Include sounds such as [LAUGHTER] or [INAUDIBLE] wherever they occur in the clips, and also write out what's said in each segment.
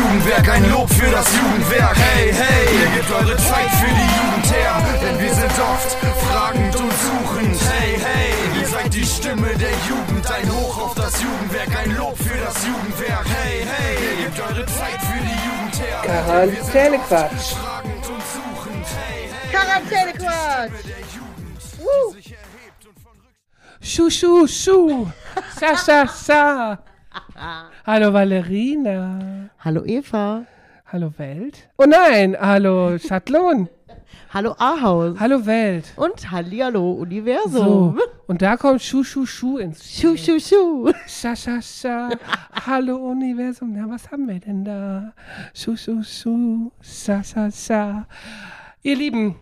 Jugendwerk, ein Lob für das Jugendwerk. Hey, hey, ihr gebt eure Zeit für die Jugend her, denn wir sind oft fragend und suchend. Hey, hey, ihr seid die Stimme der Jugend, ein Hoch auf das Jugendwerk, ein Lob für das Jugendwerk. Hey, hey, ihr gebt eure Zeit für die Jugend her. Quarantänequatsch. Fragend und suchend. Hey, hey, Quarantänequatsch. Woo. sich erhebt und von Schuh, schuh, schuh. Scha, scha, scha. [LAUGHS] Hallo Valerina. Hallo Eva. Hallo Welt. Oh nein, hallo Schattlon. [LAUGHS] Hallo Ahaus. Hallo Welt. Und Hallihallo So, Universum. und da kommt Schuh, Schuh, Schuh ins Schuh, schuh, schuh. [LAUGHS] Scha, scha, scha. Hallo Universum. Na, was haben wir denn da? Schuh, schuh, schuh. Scha, scha, scha. Ihr Lieben,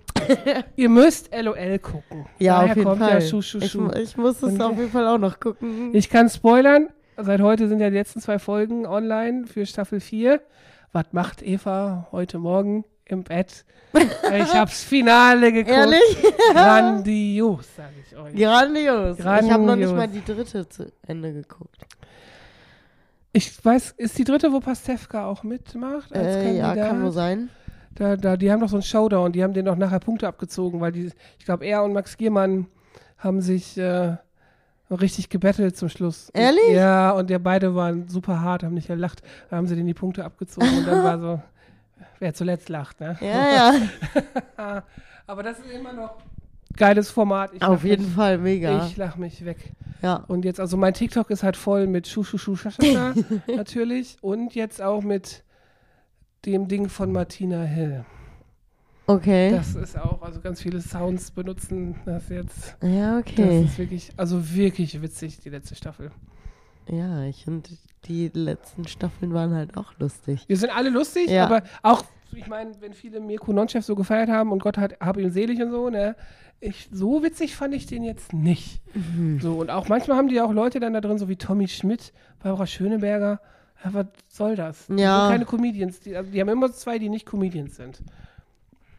ihr müsst LOL gucken. Ja, Daher auf jeden kommt Fall. ja Schuh, Schuh, ich, Schuh. ich muss es Und- auf jeden Fall auch noch gucken. Ich kann spoilern. Seit heute sind ja die letzten zwei Folgen online für Staffel 4. Was macht Eva heute Morgen im Bett? Ich [LAUGHS] hab's Finale geguckt. Ehrlich? Grandios, sage ich euch. Grandios. Ich habe noch nicht Grandios. mal die dritte zu Ende geguckt. Ich weiß, ist die dritte, wo Pastewka auch mitmacht? Als Äh, ja, kann wohl sein. Da, da, die haben doch so einen Showdown, die haben den noch nachher Punkte abgezogen, weil die, ich glaube, er und Max Giermann haben sich äh, richtig gebettelt zum Schluss. Ehrlich? ja, und der beide waren super hart, haben nicht gelacht. Da haben sie denen die Punkte abgezogen und dann war so, [LAUGHS] wer zuletzt lacht, ne? Ja, ja. [LAUGHS] Aber das ist immer noch geiles Format. Ich auf jeden mich, Fall mega. Ich lach mich weg. ja. Und jetzt, also mein TikTok ist halt voll mit Schaschascha, [LAUGHS] natürlich. Und jetzt auch mit dem Ding von Martina Hill. Okay. Das ist auch, also ganz viele Sounds benutzen das jetzt. ja, Das okay. ist wirklich, also wirklich witzig, die letzte Staffel. Ja, ich finde, die letzten Staffeln waren halt auch lustig. Wir sind alle lustig, Ja. aber auch, ich meine, wenn viele Mirko Nonchef so gefeiert haben und Gott hat, hab ihn selig und so, ne? Ich, so witzig fand ich den jetzt nicht. Mhm. So, und auch manchmal haben die auch Leute dann da drin, so wie Tommy Schmidt, Barbara Schöneberger. Ja, was soll das? Die Ja. sind keine Comedians. Die, also die haben immer zwei, die nicht Comedians sind.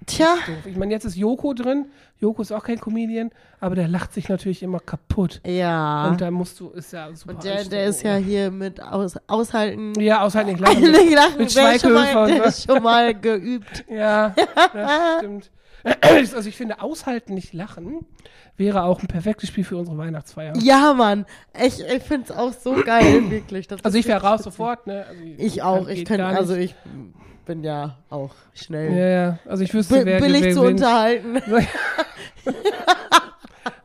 Tja. Ich meine, jetzt ist Joko drin. Joko ist auch kein Comedian, aber der lacht sich natürlich immer kaputt. ja. Und da musst du, ist ja super Und der, der ist ja hier mit aus, Aushalten. Ja, aushalten nicht lachen. Nicht lachen, [LAUGHS] Mit Schweighöfer der ist schon mal geübt. [LAUGHS] Ja, das [LAUGHS] stimmt. [CLEARS THROAT] Also ich finde, aushalten nicht lachen wäre auch ein perfektes Spiel für unsere Weihnachtsfeier. Ja, Mann. Ich, ich finde es auch so geil, wirklich. Das Also ich wäre raus witzig. sofort, ne? Also Ich auch. geht Ich kann, also ich bin ja auch schnell Ja, ja. Also ich wüsste, wer billig wer zu gewinnt. unterhalten. [LAUGHS]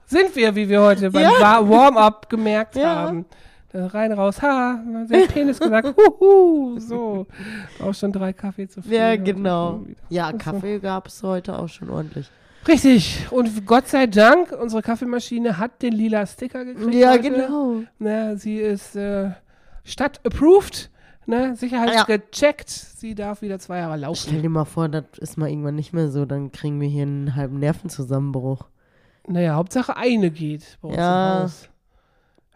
Sind wir, wie wir heute beim Ja. Wa- Warm-up gemerkt Ja. haben. Da rein, raus, ha, den Penis gesagt, [LAUGHS] huhu, so. Auch schon drei Kaffee zu viel. Ja, genau. Ja, Kaffee gab es heute auch schon ordentlich. Richtig. Und Gott sei Dank, unsere Kaffeemaschine hat den lila Sticker gekriegt. Ja, heute. genau. Ne, sie ist äh, Stadt-approved, ne, sicherheitsgecheckt. Sie darf wieder zwei Jahre laufen. Stell dir mal vor, das ist mal irgendwann nicht mehr so, dann kriegen wir hier einen halben Nervenzusammenbruch. Naja, Hauptsache eine geht bei uns Ja. im Haus.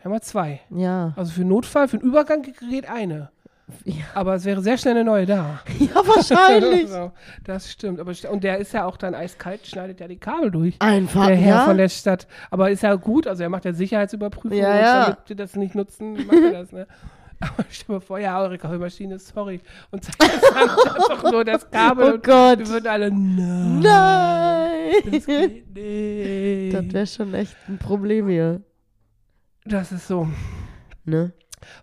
Wir zwei. Ja. Also für Notfall, für den Übergang geht eine. Ja, Aber es wäre sehr schnell eine neue da. [LAUGHS] ja wahrscheinlich. [LAUGHS] das stimmt. Aber, und der ist ja auch dann eiskalt, schneidet ja die Kabel durch. Einfach, Der Herr ja. von der Stadt. Aber ist ja gut, also er macht ja Sicherheitsüberprüfung. Ja, ja. Damit wir das nicht nutzen, macht er das, ne? [LAUGHS] Aber stell dir mal vor, ja, eure Kaffeemaschine, sorry. Und [LAUGHS] zeigt dann einfach nur das Kabel. Oh und Gott. Wir würden alle, nein. Das Nein. geht nicht. Das wäre schon echt ein Problem hier. Das ist so. Ne?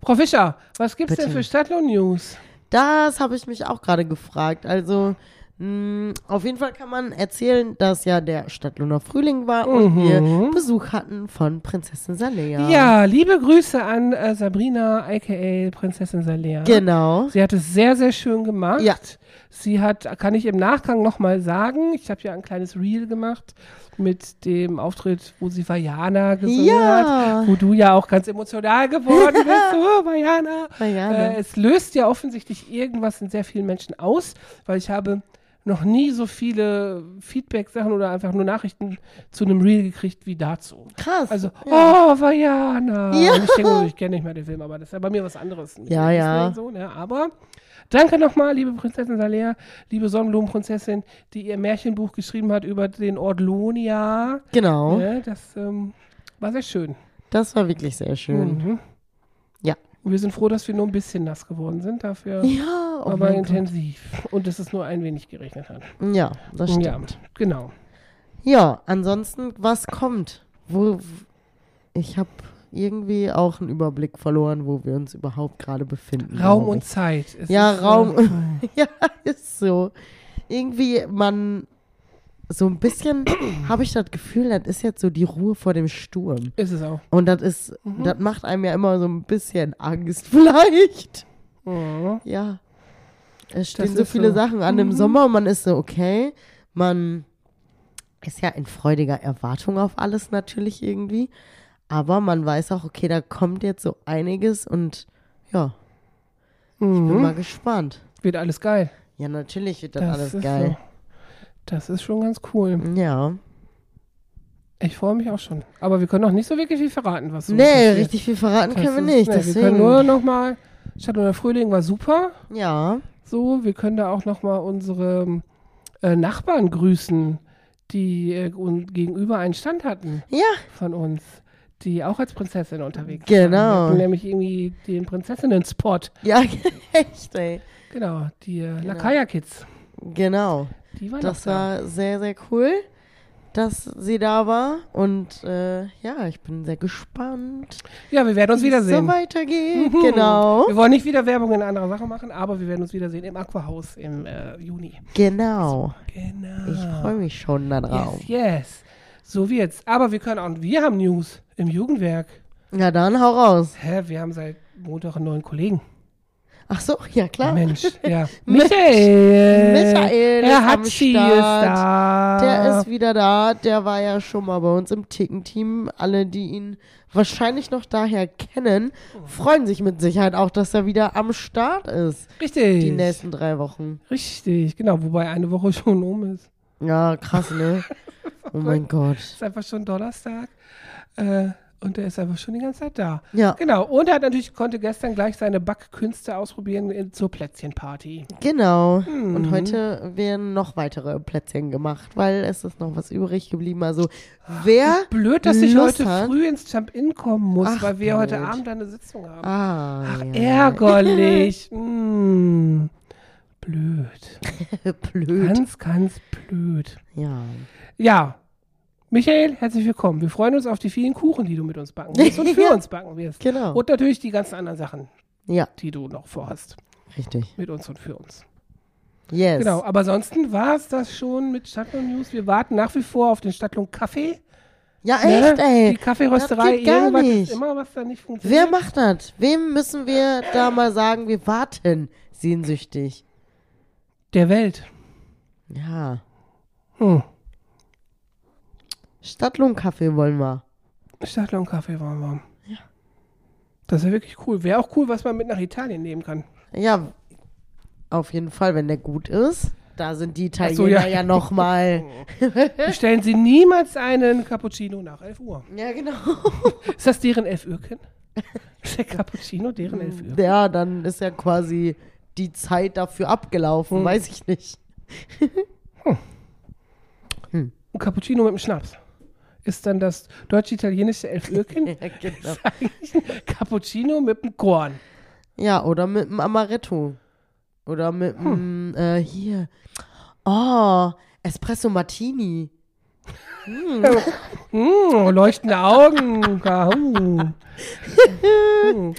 Frau Fischer, was gibt's denn Bitte. für Stadtlohn-News? Das habe ich mich auch gerade gefragt. Also, auf jeden Fall kann man erzählen, dass ja der Stadtlohner Frühling war und Mhm. wir Besuch hatten von Prinzessin Salea. Ja, liebe Grüße an äh, Sabrina, aka Prinzessin Salea. Genau. Sie hat es sehr, sehr schön gemacht. Ja. Sie hat, kann ich im Nachgang nochmal sagen, ich habe ja ein kleines Reel gemacht mit dem Auftritt, wo sie Vajana gesungen Ja. hat, wo du ja auch ganz emotional geworden bist. [LAUGHS] Oh, Vajana. Vajana. Äh, es löst ja offensichtlich irgendwas in sehr vielen Menschen aus, weil ich habe noch nie so viele Feedback-Sachen oder einfach nur Nachrichten zu einem Reel gekriegt wie dazu. Krass. Also, ja. oh, Vajana. [LAUGHS] Ja. Ich denke, ich kenne nicht mehr den Film, aber das ist ja bei mir was anderes. Ja, ja. So, ne? Aber danke nochmal, liebe Prinzessin Salea, liebe Sonnenblumenprinzessin, die ihr Märchenbuch geschrieben hat über den Ort Lonia. genau. Ne? Das ähm, war sehr schön. Das war wirklich sehr schön. Mhm. Und wir sind froh, dass wir nur ein bisschen nass geworden sind. Dafür Ja. Oh aber mein Gott. intensiv. Und dass es nur ein wenig geregnet hat. Ja, das stimmt. Ja, genau. Ja, ansonsten, was kommt? Wo ich habe irgendwie auch einen Überblick verloren, wo wir uns überhaupt gerade befinden. Raum und. Zeit. Es Ja, ist, Raum- Äh, [LAUGHS] [LAUGHS] ja, ist so. Irgendwie, man so ein bisschen habe ich das Gefühl, das ist jetzt so die Ruhe vor dem Sturm. ist es auch. Und das ist, Mhm. das macht einem ja immer so ein bisschen Angst, [LAUGHS] vielleicht. Mhm. Ja. Es stehen so viele so. Sachen an im Mhm. Sommer und man ist so, okay, man ist ja in freudiger Erwartung auf alles natürlich irgendwie. Aber man weiß auch, okay, da kommt jetzt so einiges und ja, bin Mhm. mal gespannt. Wird alles geil. Ja, natürlich wird das, Das alles geil. So. Das ist schon ganz cool. Ja. Ich freue mich auch schon. Aber wir können noch nicht so wirklich viel verraten, was so Nee, passiert. richtig viel verraten Das können wir ist- nicht. nee, deswegen. Wir können nur noch mal, Stadt der Frühling war super. ja. So, wir können da auch noch mal unsere äh, Nachbarn grüßen, die äh, gegenüber einen Stand hatten Ja, von uns, die auch als Prinzessin unterwegs Genau. waren. Wir hatten nämlich irgendwie den Prinzessinnen-Spot. ja, [LAUGHS] echt, ey. Genau, die äh, Lakaya-Kids. Genau. Die waren Das da. war sehr, sehr cool, dass sie da war. Und äh, ja, ich bin sehr gespannt, Ja, wir werden uns so wiedersehen. weitergeht. Mhm. Genau. Wir wollen nicht wieder Werbung in anderer Sache machen, aber wir werden uns wiedersehen im Aquahaus im äh, Juni. Genau. Genau. Ich freue mich schon darauf. Yes, yes. So wird's. Aber wir können auch, wir haben News im Jugendwerk. Ja, dann hau raus. Hä, wir haben seit Montag einen neuen Kollegen. Ach so, ja klar. Mensch, ja. [LAUGHS] Michael. Michael Er hat sie ist da. Der ist wieder da. Der war ja schon mal bei uns im Ticken-Team. Alle, die ihn wahrscheinlich noch daher kennen, freuen sich mit Sicherheit auch, dass er wieder am Start ist. Richtig. Die nächsten drei Wochen. Richtig, genau. Wobei eine Woche [LAUGHS] schon um ist. Ja, krass, ne? [LAUGHS] Oh mein Gott. ist einfach schon Donnerstag. Äh, und der ist einfach schon die ganze Zeit da. Ja, Genau. Und er hat natürlich, konnte gestern gleich seine Backkünste ausprobieren in, zur Plätzchenparty. genau. Hm. Und heute werden noch weitere Plätzchen gemacht, weil es ist noch was übrig geblieben. Also, wer. Blöd, dass ich heute hat. früh ins Jump-In kommen muss, Ach, weil wir heute blöd. Abend eine Sitzung haben. Ah, Ach, ja. ärgerlich. mm. [LAUGHS] Blöd. Blöd. Ganz, ganz blöd. Ja. Ja. Michael, herzlich willkommen. Wir freuen uns auf die vielen Kuchen, die du mit uns backen wirst und [LAUGHS] für Ja. uns backen wirst. Genau. Und natürlich die ganzen anderen Sachen, Ja, die du noch vorhast. richtig. Mit uns und für uns. Yes. Genau, aber ansonsten war es das schon mit Stadtlohn News. Wir warten nach wie vor auf den Stadtlohn Kaffee. Ja, Ne? echt, ey. Die Kaffeerösterei, gar nicht. immer, was da nicht funktioniert. Wer macht das? Wem müssen wir da mal sagen, wir warten sehnsüchtig? Der Welt. Ja. Hm. Stadtlohnkaffee wollen wir. Stadtlohn Kaffee waren wir. Ja. Das wäre wirklich cool. Wäre auch cool, was man mit nach Italien nehmen kann. Ja, auf jeden Fall, wenn der gut ist. Da sind die Italiener so, ja. ja, noch mal. Bestellen Sie niemals einen Cappuccino nach 11 Uhr. Ja, genau. [LAUGHS] Ist das deren 11 Uhrchen? Ist der Cappuccino deren 11 Uhr? Ja, dann ist ja quasi die Zeit dafür abgelaufen, Hm. weiß ich nicht. Ein Cappuccino mit einem Schnaps. Ist dann das deutsch-italienische 11 Uhrchen [LAUGHS] Ja, genau. Cappuccino mit einem Korn? ja, oder mit dem Amaretto. Oder mit dem, Hm. äh, hier. Oh, Espresso Martini. Mm, [LAUGHS] leuchtende Augen. [LAUGHS] Hm.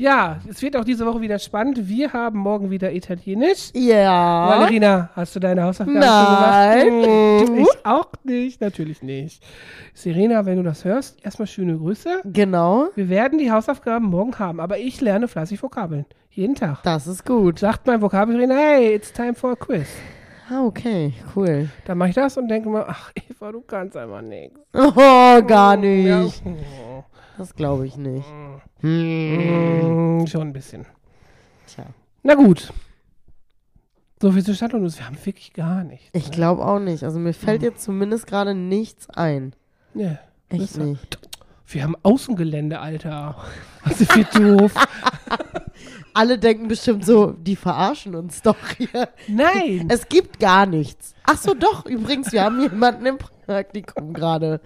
Ja, es wird auch diese Woche wieder spannend. Wir haben morgen wieder Italienisch. Ja. Valerina, hast du deine Hausaufgaben Nein. schon gemacht? Hm, ich auch nicht, natürlich nicht. Serena, wenn du das hörst, erstmal schöne Grüße. Genau. Wir werden die Hausaufgaben morgen haben, aber ich lerne fleißig Vokabeln. Jeden Tag. Das ist gut. Sagt mein Vokabeltrainer, hey, it's time for a quiz. Ah, okay, cool. Dann mache ich das und denke mir, ach Eva, du kannst einfach nichts. [LAUGHS] Oh, gar nicht. Ja. Das glaube ich nicht. Hm. Mm, schon ein bisschen. Tja. Na gut. So viel zu Stadt und. Wir haben wirklich gar nichts. Ich glaube auch nicht. Also mir fällt jetzt zumindest gerade nichts ein. Nee. Echt nicht. Wir haben Außengelände, Alter. Was ist für doof. [LAUGHS] Alle denken bestimmt so, die verarschen uns doch hier. Nein. Es gibt gar nichts. Ach so, doch. Übrigens, wir haben jemanden im Praktikum gerade.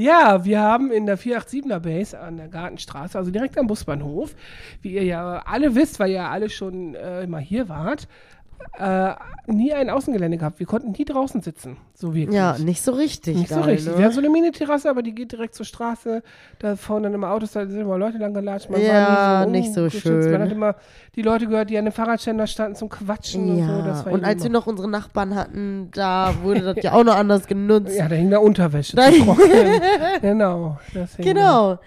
Ja, wir haben in der 487er Base an der Gartenstraße, also direkt am Busbahnhof, wie ihr ja alle wisst, weil ihr ja alle schon äh, immer hier wart, äh, nie ein Außengelände gehabt. Wir konnten nie draußen sitzen, so wirklich. Ja, nicht so richtig. Nicht so geil, richtig. Ne? Wir haben so eine Mini-Terrasse, aber die geht direkt zur Straße. Da fahren dann immer Autos, da sind immer Leute lang gelatscht. Man Ja, nie nicht so schön. Man hat immer die Leute gehört, die an den Fahrradständer standen zum Quatschen und so. Ja, und als wir noch unsere Nachbarn hatten, da wurde das ja auch noch anders genutzt. Ja, da hing da Unterwäsche Da- Trocknen. [LAUGHS] genau. hing da. Genau.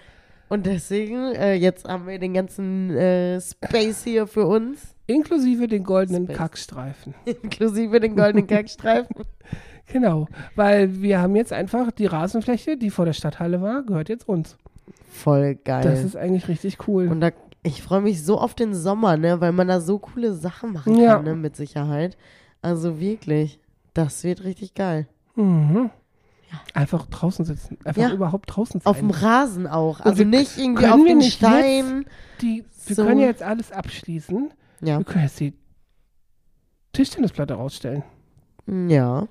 Und deswegen, äh, jetzt haben wir den ganzen äh, Space hier für uns, Inklusive den goldenen Space. Kackstreifen. [LAUGHS] inklusive den goldenen [LAUGHS] Kackstreifen. Genau. Weil wir haben jetzt einfach die Rasenfläche, die vor der Stadthalle war, gehört jetzt uns. Voll geil. Das ist eigentlich richtig cool. Und da, ich freue mich so auf den Sommer, ne, weil man da so coole Sachen machen Ja. kann, ne, mit Sicherheit. Also wirklich, das wird richtig geil. Mhm. Einfach draußen sitzen. Einfach Ja. überhaupt draußen sein. Auf dem Rasen auch. Also nicht irgendwie auf den Stein. die, wir So. können ja jetzt alles abschließen. Ja. Wir können jetzt die Tischtennisplatte rausstellen. Ja.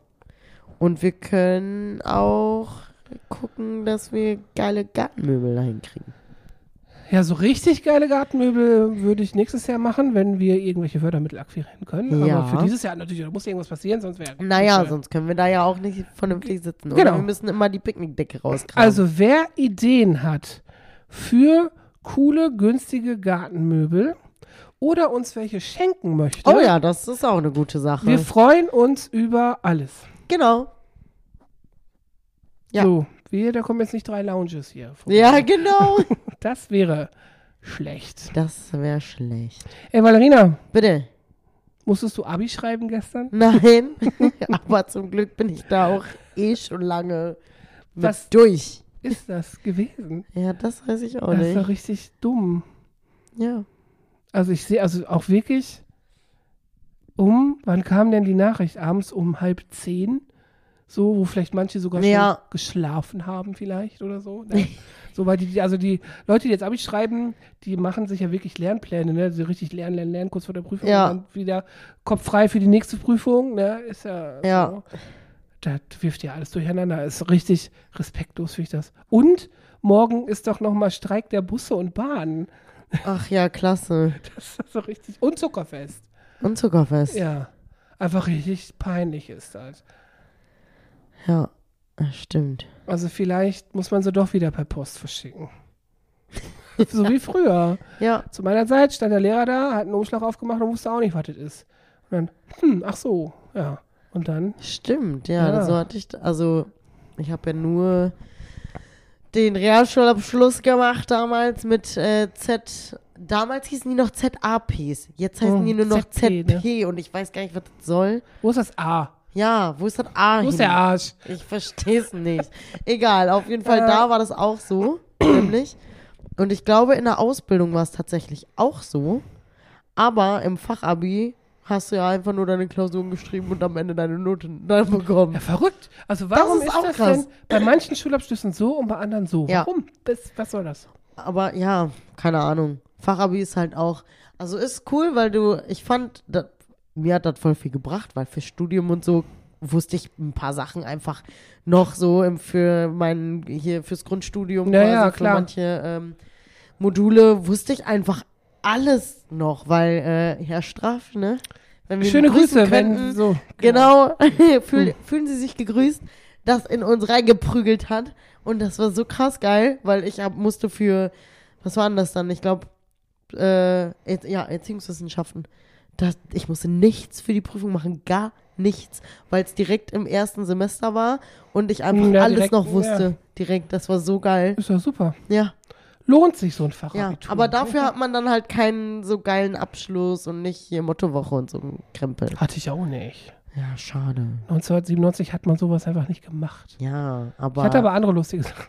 Und wir können auch gucken, dass wir geile Gartenmöbel dahin kriegen. Ja, so richtig geile Gartenmöbel würde ich nächstes Jahr machen, wenn wir irgendwelche Fördermittel akquirieren können. Ja. Aber für dieses Jahr natürlich, da muss irgendwas passieren, sonst wäre. Naja, sonst können wir da ja auch nicht vernünftig sitzen. Oder Genau. wir müssen immer die Picknickdecke rauskramen. Also, wer Ideen hat für coole, günstige Gartenmöbel oder uns welche schenken möchte, oh ja, das ist auch eine gute Sache. wir freuen uns über alles. genau. Ja. So, wir, da kommen jetzt nicht drei Lounges hier. vorbei. Ja, genau. [LAUGHS] Das wäre schlecht. das wäre schlecht. Ey, Valerina, Bitte. musstest du Abi schreiben gestern? Nein. [LAUGHS] Aber zum Glück bin ich da auch eh schon lange Was- durch. Ist das gewesen? Ja, das weiß ich auch das nicht. war richtig dumm. Ja. Also ich sehe also auch wirklich um, wann kam denn die Nachricht? Abends um halb zehn? So, wo vielleicht manche sogar Ja. schon geschlafen haben vielleicht oder so. Ne? [LAUGHS] so, weil die, die- also die Leute, die jetzt Abi schreiben, die machen sich ja wirklich Lernpläne, ne? So richtig lernen, lernen, lernen, kurz vor der Prüfung Ja. und dann wieder Kopf frei für die nächste Prüfung, ne? Ist ja, Ja. so. Das wirft ja alles durcheinander. Ist richtig respektlos, finde ich das. Und morgen ist doch nochmal Streik der Busse und Bahnen. Ach ja, klasse. Das ist so richtig. Und Zuckerfest. Und Zuckerfest. Ja. Einfach richtig peinlich ist das. Ja, das stimmt. Also vielleicht muss man sie doch wieder per Post verschicken. [LAUGHS] so wie früher. Ja, Zu meiner Zeit stand der Lehrer da, hat einen Umschlag aufgemacht und wusste auch nicht, was das ist. Und dann, hm, ach so, ja. Und dann, stimmt. Ja, Ja. so hatte ich, also ich habe ja nur den Realschulabschluss gemacht damals mit äh, Z. Damals hießen die noch ZAPs. Jetzt heißen Hm, die nur noch ZP, ZP und ich weiß gar nicht, was das soll. wo ist das A? Ja, wo ist das A Wo ist der Arsch? Ich verstehe es nicht. Egal, auf jeden Fall, Äh. da war das auch so, [CLEARS THROAT] nämlich. Und ich glaube, in der Ausbildung war es tatsächlich auch so. Aber im Fachabi hast du ja einfach nur deine Klausuren geschrieben und am Ende deine Noten [LAUGHS] dann bekommen. Ja, verrückt. Also warum ist ist, auch das krass. denn bei manchen Schulabschlüssen so und bei anderen so? Ja. Warum? Was, was soll das? Aber ja, keine Ahnung. Fachabi ist halt auch, also ist cool, weil du, ich fand, dat, mir hat das voll viel gebracht, weil für Studium und so wusste ich ein paar Sachen einfach noch so im, für mein, hier fürs Grundstudium, Ja, quasi, ja, für klar. manche ähm, Module wusste ich einfach alles noch, weil äh, Herr Straff, ne? Wenn wir ihn Schöne Grüße, könnten, wenn so. Genau, [LAUGHS] Fühl, fühlen Sie sich gegrüßt, das in uns reingeprügelt hat. Und das war so krass geil, weil ich hab, musste für, was war denn das dann? Ich glaube, äh, ja, Erziehungswissenschaften. Das, ich musste nichts für die Prüfung machen, gar nichts, weil es direkt im ersten Semester war und ich einfach Ja, alles direkt, noch ja. wusste. Direkt, das war so geil. Ist doch super. Ja, Lohnt sich so ein ja. Fachabitur. Aber dafür hat man dann halt keinen so geilen Abschluss und nicht hier Mottowoche und so ein Krempel. Hatte ich auch nicht. Ja, schade. 1997 hat man sowas einfach nicht gemacht. Ja, aber. Ich hatte aber andere lustige Sachen.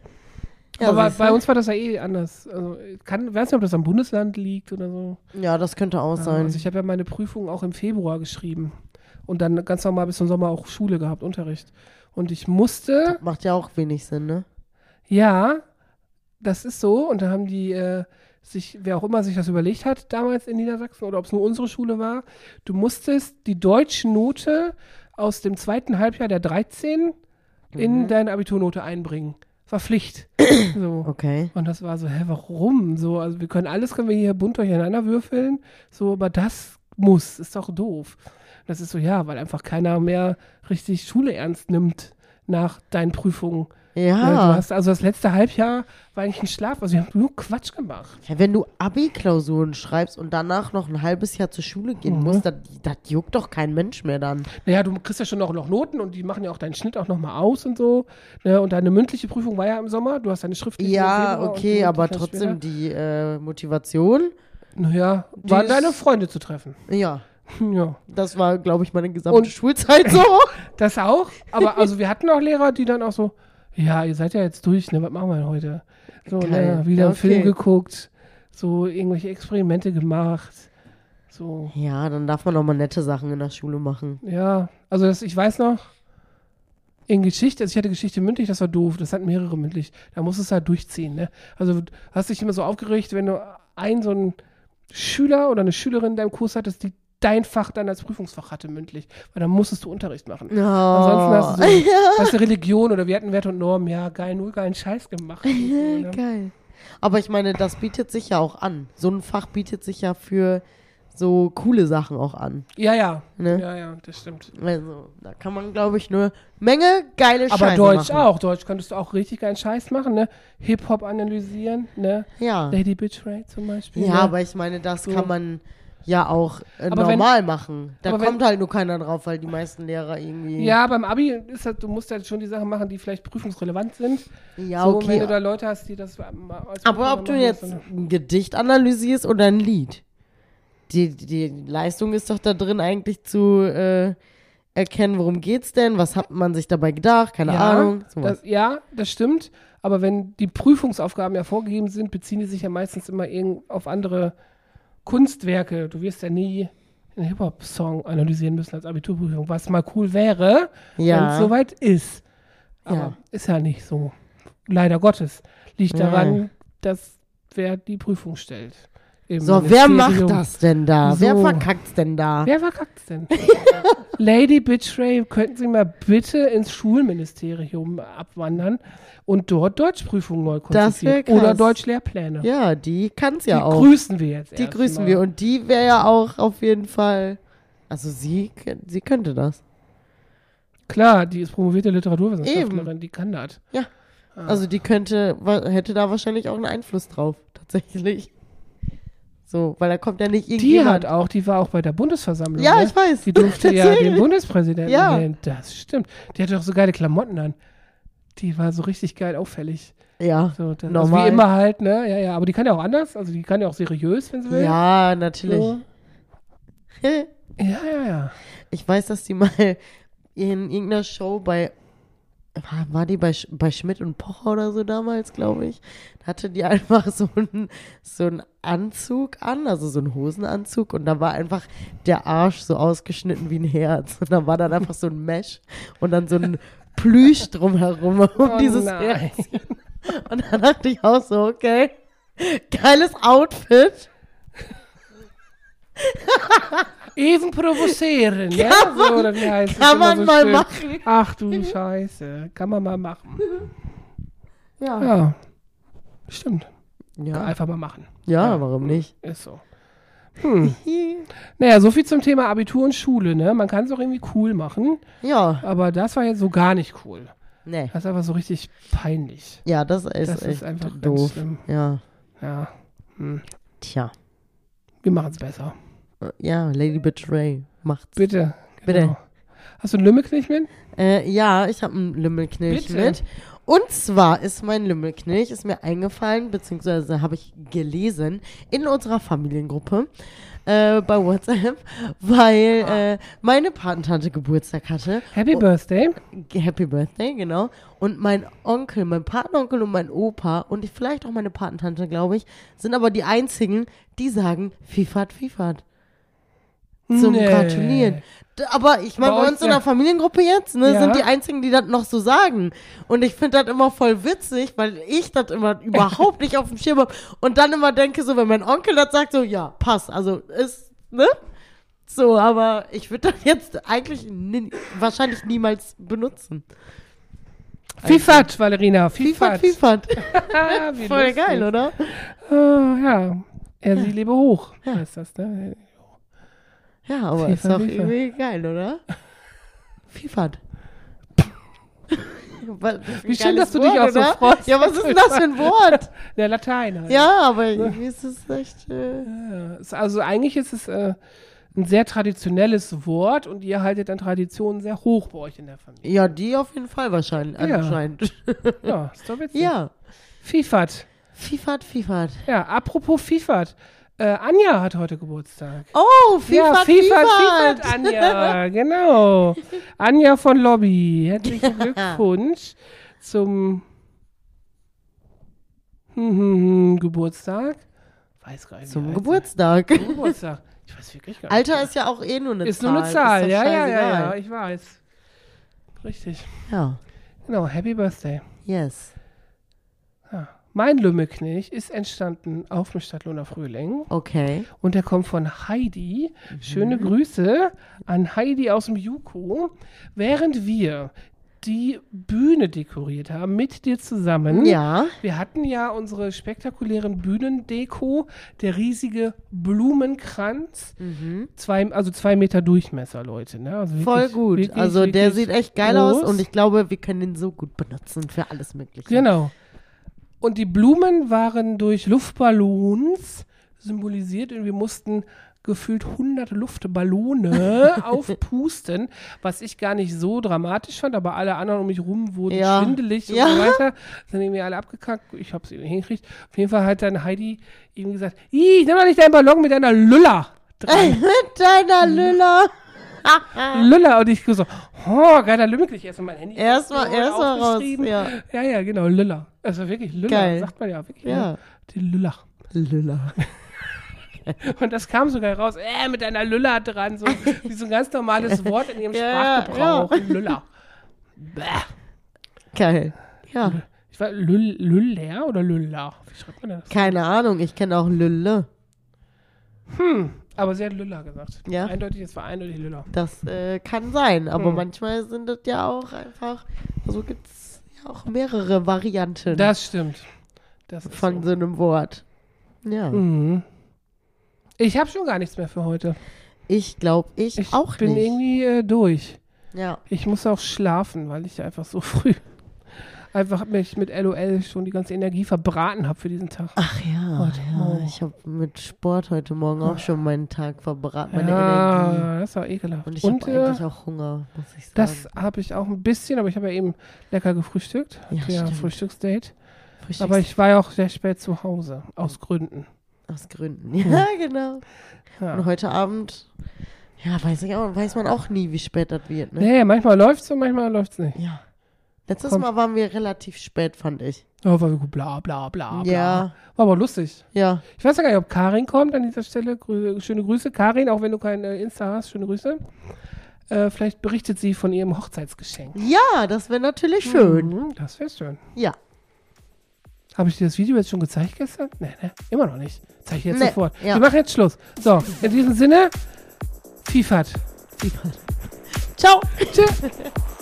[LAUGHS] ja, aber bei uns war das ja eh anders. Also, kann, weiß nicht, ob das am Bundesland liegt oder so. Ja, das könnte auch Ja, sein. Also ich habe ja meine Prüfung auch im Februar geschrieben. Und dann ganz normal bis zum Sommer auch Schule gehabt, Unterricht. Und ich musste, Macht ja auch wenig Sinn, ne? ja, das ist so. Und da haben die äh, sich, wer auch immer sich das überlegt hat, damals in Niedersachsen, oder ob es nur unsere Schule war, du musstest die deutsche Note aus dem zweiten Halbjahr der 13 in deine Abiturnote einbringen. War Pflicht. [CLEARS THROAT] so. Okay. Und das war so, hä, warum? So, also wir können alles können wir hier bunt durcheinander würfeln, so, aber das muss, ist doch doof. Das ist so, ja, weil einfach keiner mehr richtig Schule ernst nimmt nach deinen Prüfungen. Ja, du Ja. hast, also das letzte Halbjahr war eigentlich ein Schlaf, also wir haben nur Quatsch gemacht. ja wenn du Abi-Klausuren schreibst und danach noch ein halbes Jahr zur Schule gehen Mhm. musst, das, das juckt doch kein Mensch mehr dann. Naja, du kriegst ja schon noch, noch Noten und die machen ja auch deinen Schnitt auch nochmal aus und so. Ne? Und deine mündliche Prüfung war ja im Sommer, du hast deine schriftliche Ja, okay, die aber trotzdem später. die äh, Motivation. Naja, waren ist- deine Freunde zu treffen. Ja, Ja. das war, glaube ich, meine gesamte Und- Schulzeit so. [LAUGHS] Das auch, aber also wir hatten auch Lehrer, die dann auch so, ja, ihr seid ja jetzt durch, ne, was machen wir denn heute? So, Geil. ne, wieder Ja, einen Film okay. geguckt, so irgendwelche Experimente gemacht. So, Ja, dann darf man auch mal nette Sachen in der Schule machen. ja, also das, ich weiß noch, in Geschichte, also ich hatte Geschichte mündlich, das war doof, das hatten mehrere mündlich, da musstest du halt durchziehen, ne? Also du hast dich immer so aufgeregt, wenn du einen so einen Schüler oder eine Schülerin in deinem Kurs hattest, die dein Fach dann als Prüfungsfach hatte mündlich, weil dann musstest du Unterricht machen. Oh. Ansonsten hast du so, [LAUGHS] hast du Religion oder wir hatten Wert und Normen, ja, geil, nur geilen Scheiß gemacht. So, [LAUGHS] ne? Geil. Aber ich meine, das bietet sich ja auch an. So ein Fach bietet sich ja für so coole Sachen auch an. Ja, ja, Ne? ja, ja, das stimmt. Also, da kann man, glaube ich, nur Menge geile Aber Scheiße Deutsch machen. auch, Deutsch könntest du auch richtig geilen Scheiß machen, ne? Hip-Hop analysieren, ne? Ja. Lady Bitch Ray zum Beispiel. Ja, ne? aber ich meine, das So. kann man ja auch äh, Aber wenn- normal machen. Da aber wenn- kommt halt nur keiner drauf, weil die meisten Lehrer irgendwie. Ja, beim Abi ist das, du musst halt schon die Sachen machen, die vielleicht prüfungsrelevant sind. Ja, so, wenn okay. du da Leute hast, die das als aber ob du jetzt ein Gedicht analysierst oder ein Lied. Die, die Leistung ist doch da drin eigentlich zu äh, erkennen, worum geht's denn, was hat man sich dabei gedacht, keine ja, Ahnung. Das, ja, das stimmt. Aber wenn die Prüfungsaufgaben ja vorgegeben sind, beziehen die sich ja meistens immer irgend auf andere Kunstwerke. Du wirst ja nie einen Hip-Hop-Song analysieren müssen als Abiturprüfung, was mal cool wäre, wenn es ja. soweit ist. Aber Ja. ist ja nicht so. Leider Gottes. Liegt Ja. daran, dass wer die Prüfung stellt. So, wer macht das denn da? Wer So. verkackt's denn da? Wer verkackt's denn? [LAUGHS] Lady Bitchray, könnten Sie mal bitte ins Schulministerium abwandern und dort Deutschprüfungen neu konzipieren? Oder Deutschlehrpläne. Ja, die kann's ja die auch. grüßen wir jetzt Die grüßen mal. wir. Und die wäre ja auch auf jeden Fall. Also sie, sie könnte das. Klar, die ist promovierte Literaturwissenschaftlerin, die kann das. Ja. Ah. Also die könnte, hätte da wahrscheinlich auch einen Einfluss drauf, tatsächlich. So, weil da kommt ja nicht Die irgendjemand. hat auch, die war auch bei der Bundesversammlung. ja, ne? ich weiß. Die durfte ja den Bundespräsidenten Ja. wählen. Das stimmt. Die hatte auch so geile Klamotten an. Die war so richtig geil auffällig. Ja, So, also Normal. wie immer halt, ne? Ja, ja. Aber die kann ja auch anders. Also die kann ja auch seriös, wenn sie will. ja, natürlich. So. [LAUGHS] Ja, ja, ja. Ich weiß, dass die mal in irgendeiner Show bei, war, war die bei, bei Schmidt und Pocher oder so damals, glaube ich, da hatte die [LAUGHS] einfach so einen so einen Anzug an, also so einen Hosenanzug und da war einfach der Arsch so ausgeschnitten wie ein Herz und da war dann einfach so ein Mesh und dann so ein Plüsch drumherum um Oh dieses nein. Herz. Und da dachte ich auch so, okay, geiles Outfit. [LAUGHS] Even provozieren? Kann man- so, oder wie heißt kann immer man so mal schön. machen. Ach du Scheiße. Kann man mal machen. Ja. Ja. Stimmt. Ja, Einfach mal machen. ja warum nicht? Ist so. Hm. [LAUGHS] Naja, so viel zum Thema Abitur und Schule, ne? Man kann es auch irgendwie cool machen, Ja, aber das war jetzt so gar nicht cool. nee. Das ist einfach so richtig peinlich. Ja, das ist Das echt ist einfach doof. schlimm. Ja, Ja. Hm. tja. Wir machen es besser. Ja, Lady Betray macht's. Bitte. Bitte. Genau. Hast du einen Lümmelknilch mit? Äh, ja, ich habe einen Lümmelknilch Bitte. mit. Und zwar ist mein Lümmelknilch, ist mir eingefallen, beziehungsweise habe ich gelesen in unserer Familiengruppe äh, bei WhatsApp, [LAUGHS] weil äh, meine Patentante Geburtstag hatte. Happy Oh. Birthday. Happy Birthday, genau. Und mein Onkel, mein Patenonkel und mein Opa und ich, vielleicht auch meine Patentante, glaube ich, sind aber die einzigen, die sagen, Fifat, Fifat. Zum Nee. Gratulieren. Aber ich meine, Bei bei uns in der Familiengruppe jetzt, ne, Ja. sind die einzigen, die das noch so sagen. Und ich finde das immer voll witzig, weil ich das immer [LAUGHS] überhaupt nicht auf dem Schirm habe. Und dann immer denke, so, wenn mein Onkel das sagt, so, ja, passt. Also ist, ne? So, aber ich würde das jetzt eigentlich nie, wahrscheinlich niemals benutzen. Fifat, Valerina, Fifat, Fifat. Fifat. Voll lustig. geil, oder? Ah, ja. Er, sie lebe hoch. Ja. Heißt das, ne? Ja, aber ist Fifat, doch Fifat. irgendwie geil, oder? [LAUGHS] Fifat. Was- [LAUGHS] Wie schön, dass du dich auch so freust. Ja, was ist denn das für ein [LAUGHS] Wort? Der Latein. Halt. Ja, aber irgendwie ist es echt. Äh, Ja, Also eigentlich ist es äh, ein sehr traditionelles Wort und ihr haltet an Traditionen sehr hoch bei euch in der Familie. ja, die auf jeden Fall wahrscheinlich. Ja. Anscheinend. Ja, ist doch witzig. ja. Fifat. Fifat, Fifat. Ja, apropos Fifat. Äh, Anja hat heute Geburtstag. Oh, ja, Fifat, Fifat, Fifat. Fifat, Anja, [LAUGHS] genau. Anja von Lobby. Herzlichen Glückwunsch zum hm, hm, hm, Geburtstag. Weiß gar nicht. Zum Geburtstag. Zum Geburtstag. Ich weiß wirklich gar nicht. Alter ist ja auch eh nur eine ist Zahl. nur eine Zahl. Ja, ja, ja, ja, ich weiß. Richtig. Ja. Genau, Happy Birthday. Yes. Ja. Mein Lümmelknecht ist entstanden auf dem Stadtlohner Frühling Okay. und der kommt von Heidi. Schöne Grüße an Heidi aus dem Juko. Während wir die Bühne dekoriert haben, mit dir zusammen. Ja. Wir hatten ja unsere spektakulären Bühnendeko, der riesige Blumenkranz, zwei, also zwei Meter Durchmesser, Leute. Ne? Also Mhm. Voll wirklich- gut. wirklich, also der wirklich sieht echt geil aus groß. und ich glaube, wir können den so gut benutzen für alles Mögliche. Genau. Und die Blumen waren durch Luftballons symbolisiert und wir mussten gefühlt 100 Luftballone [LAUGHS] aufpusten, was ich gar nicht so dramatisch fand, aber alle anderen um mich rum wurden Ja. schwindelig Ja. und so weiter. Sind irgendwie alle abgekackt. Ich habe es irgendwie hingekriegt. Auf jeden Fall hat dann Heidi ihm gesagt, "Ih, nimm mal nicht deinen Ballon mit deiner Lüller [LAUGHS] dran. Mit deiner Lüller. [LAUGHS] Lüller. Und ich so, oh, geiler Lümmelknecht. Erstmal mein Handy. Erstmal, so erstmal raus. Ja. Ja, ja, genau, Lüller. Also wirklich Lüller, Geil. sagt man ja wirklich. Ja. Ne? Die Lüller. Lüller. [LAUGHS] Und das kam sogar raus, äh, mit einer Lüller dran, so wie so ein ganz normales Wort in ihrem [LAUGHS] Ja, Sprachgebrauch. Lüller. Bäh. Geil. Ja. Ich war Lüll, Lüller oder Lüller? Wie schreibt man das? Keine Ahnung, ich kenne auch Lülle. Aber sie hat Lüller gesagt. Ja. Eindeutig, es war eindeutig Lüller. Das äh, kann sein, aber Hm. manchmal sind das ja auch einfach, so gibt es ja auch mehrere Varianten Das stimmt. Das von so. so einem Wort. Ja. Mhm. Ich habe schon gar nichts mehr für heute. Ich glaube, ich, Ich auch bin nicht. irgendwie äh, durch. Ja. Ich muss auch schlafen, weil ich einfach so [LAUGHS] früh einfach mich mit LOL schon die ganze Energie verbraten habe für diesen Tag. Ach ja, ja. Morgen. ich habe mit Sport heute Morgen auch schon meinen Tag verbraten, meine ja, Energie. das war ekelhaft. Und ich habe äh, eigentlich auch Hunger, muss ich sagen. das habe ich auch ein bisschen, aber ich habe ja eben lecker gefrühstückt. Ja, Hatte ja stimmt. Frühstücksdate. Frühstücks- Aber ich war ja auch sehr spät zu Hause, aus Gründen. Aus Gründen. Ja, genau. Ja. Und heute Abend, ja, weiß ich auch, weiß man auch nie, wie spät das wird, ne? Nee, manchmal läuft's und manchmal läuft's nicht. Ja. Letztes Komm. Mal waren wir relativ spät, fand ich. Oh, war gut, bla bla bla bla. Ja. War aber lustig. Ja. Ich weiß ja gar nicht, ob Karin kommt an dieser Stelle. Grü schöne Grüße. Karin, auch wenn du kein äh, Insta hast, schöne Grüße. Äh, vielleicht berichtet sie von ihrem Hochzeitsgeschenk. Ja, das wäre natürlich schön. Mhm, das wäre schön. Ja. Habe ich dir das Video jetzt schon gezeigt gestern? Nee, ne? Immer noch nicht. Zeige ich jetzt Nee, sofort. ja. Wir machen jetzt Schluss. So, in diesem Sinne, Fifat. Ciao. Tschüss. [LAUGHS]